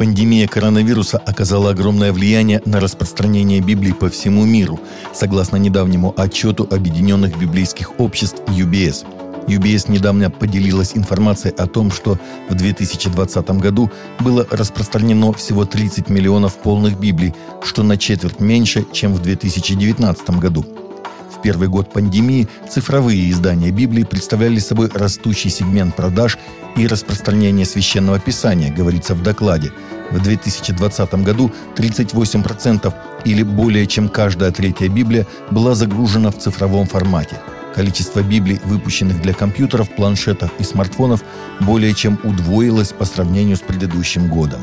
Пандемия коронавируса оказала огромное влияние на распространение Библии по всему миру, согласно недавнему отчету Объединенных библейских обществ UBS. UBS недавно поделилась информацией о том, что в 2020 году было распространено всего 30 миллионов полных Библий, что на четверть меньше, чем в 2019 году. В первый год пандемии цифровые издания Библии представляли собой растущий сегмент продаж и распространения священного писания, говорится в докладе. В 2020 году 38% или более чем каждая третья Библия была загружена в цифровом формате. Количество Библий, выпущенных для компьютеров, планшетов и смартфонов, более чем удвоилось по сравнению с предыдущим годом.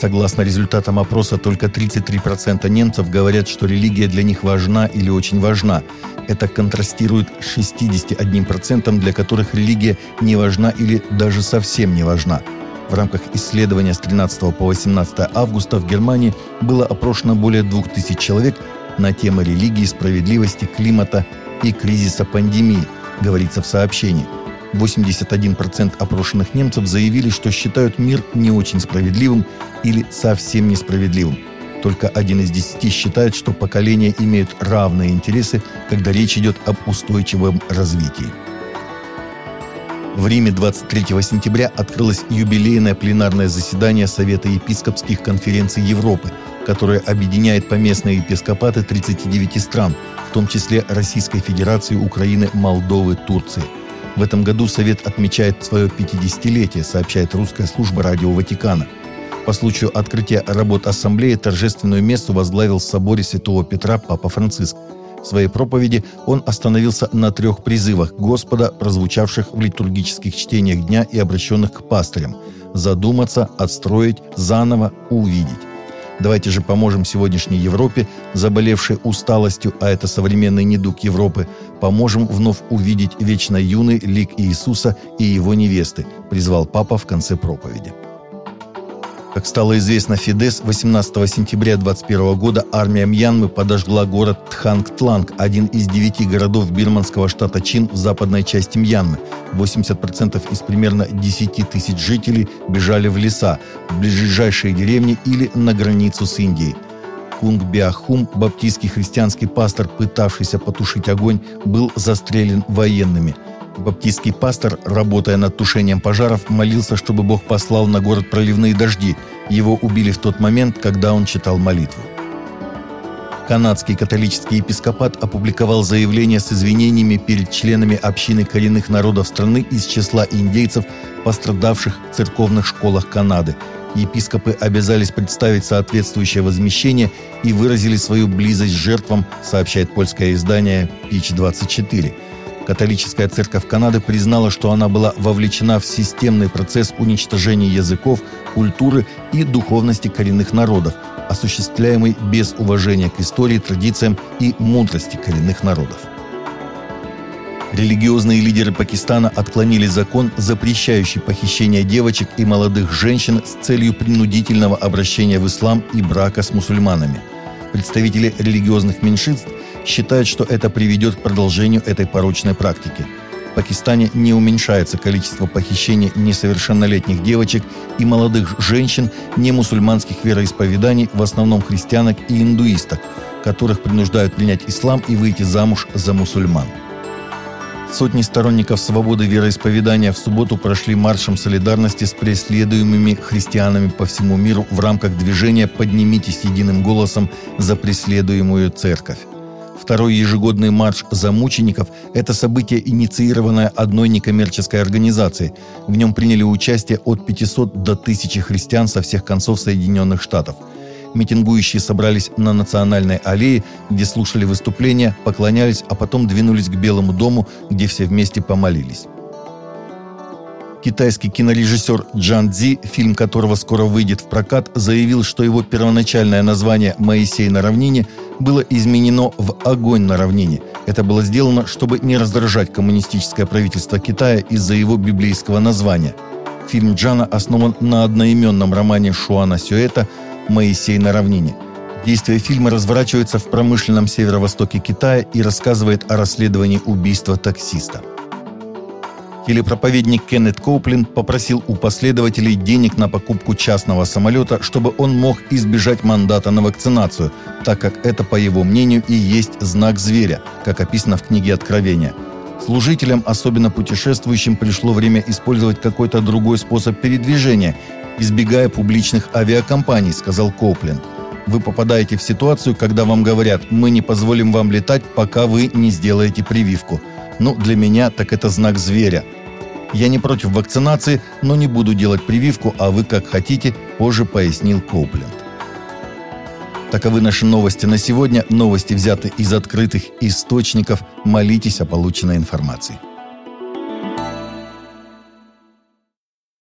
Согласно результатам опроса, только 33% немцев говорят, что религия для них важна или очень важна. Это контрастирует с 61%, для которых религия не важна или даже совсем не важна. В рамках исследования с 13 по 18 августа в Германии было опрошено более 2000 человек на темы религии, справедливости, климата и кризиса пандемии, говорится в сообщении – 81% опрошенных немцев заявили, что считают мир не очень справедливым или совсем несправедливым. Только один из десяти считает, что поколения имеют равные интересы, когда речь идет об устойчивом развитии. В Риме 23 сентября открылось юбилейное пленарное заседание Совета епископских конференций Европы, которое объединяет поместные епископаты 39 стран, в том числе Российской Федерации, Украины, Молдовы, Турции – в этом году Совет отмечает свое 50-летие, сообщает русская служба радио Ватикана. По случаю открытия работ Ассамблеи торжественную мессу возглавил в соборе Святого Петра Папа Франциск. В своей проповеди он остановился на трех призывах Господа, прозвучавших в литургических чтениях дня и обращенных к пастырям – задуматься, отстроить, заново увидеть. Давайте же поможем сегодняшней Европе, заболевшей усталостью, а это современный недуг Европы, поможем вновь увидеть вечно юный лик Иисуса и его невесты, призвал Папа в конце проповеди. Как стало известно, Фидес 18 сентября 2021 года армия Мьянмы подожгла город Тхангтланг, один из девяти городов бирманского штата Чин в западной части Мьянмы. 80% из примерно 10 тысяч жителей бежали в леса, в ближайшие деревни или на границу с Индией. Кунг Биахум, баптистский христианский пастор, пытавшийся потушить огонь, был застрелен военными – Баптистский пастор, работая над тушением пожаров, молился, чтобы Бог послал на город проливные дожди. Его убили в тот момент, когда он читал молитву. Канадский католический епископат опубликовал заявление с извинениями перед членами общины коренных народов страны из числа индейцев, пострадавших в церковных школах Канады. Епископы обязались представить соответствующее возмещение и выразили свою близость к жертвам, сообщает польское издание «Пич-24». Католическая церковь Канады признала, что она была вовлечена в системный процесс уничтожения языков, культуры и духовности коренных народов, осуществляемый без уважения к истории, традициям и мудрости коренных народов. Религиозные лидеры Пакистана отклонили закон, запрещающий похищение девочек и молодых женщин с целью принудительного обращения в ислам и брака с мусульманами. Представители религиозных меньшинств считают, что это приведет к продолжению этой порочной практики. В Пакистане не уменьшается количество похищений несовершеннолетних девочек и молодых женщин не мусульманских вероисповеданий, в основном христианок и индуисток, которых принуждают принять ислам и выйти замуж за мусульман. Сотни сторонников свободы вероисповедания в субботу прошли маршем солидарности с преследуемыми христианами по всему миру в рамках движения «Поднимитесь единым голосом за преследуемую церковь». Второй ежегодный марш за мучеников – это событие, инициированное одной некоммерческой организацией. В нем приняли участие от 500 до 1000 христиан со всех концов Соединенных Штатов. Митингующие собрались на Национальной аллее, где слушали выступления, поклонялись, а потом двинулись к Белому дому, где все вместе помолились. Китайский кинорежиссер Джан Цзи, фильм которого скоро выйдет в прокат, заявил, что его первоначальное название «Моисей на равнине» было изменено в «Огонь на равнине». Это было сделано, чтобы не раздражать коммунистическое правительство Китая из-за его библейского названия. Фильм Джана основан на одноименном романе Шуана Сюэта «Моисей на равнине». Действие фильма разворачивается в промышленном северо-востоке Китая и рассказывает о расследовании убийства таксиста. Телепроповедник Кеннет Коуплин попросил у последователей денег на покупку частного самолета, чтобы он мог избежать мандата на вакцинацию, так как это, по его мнению, и есть знак зверя, как описано в книге Откровения. Служителям, особенно путешествующим, пришло время использовать какой-то другой способ передвижения, избегая публичных авиакомпаний, сказал Коплин. Вы попадаете в ситуацию, когда вам говорят, мы не позволим вам летать, пока вы не сделаете прививку – ну, для меня так это знак зверя. Я не против вакцинации, но не буду делать прививку, а вы как хотите, позже пояснил Коупленд. Таковы наши новости на сегодня. Новости взяты из открытых источников. Молитесь о полученной информации.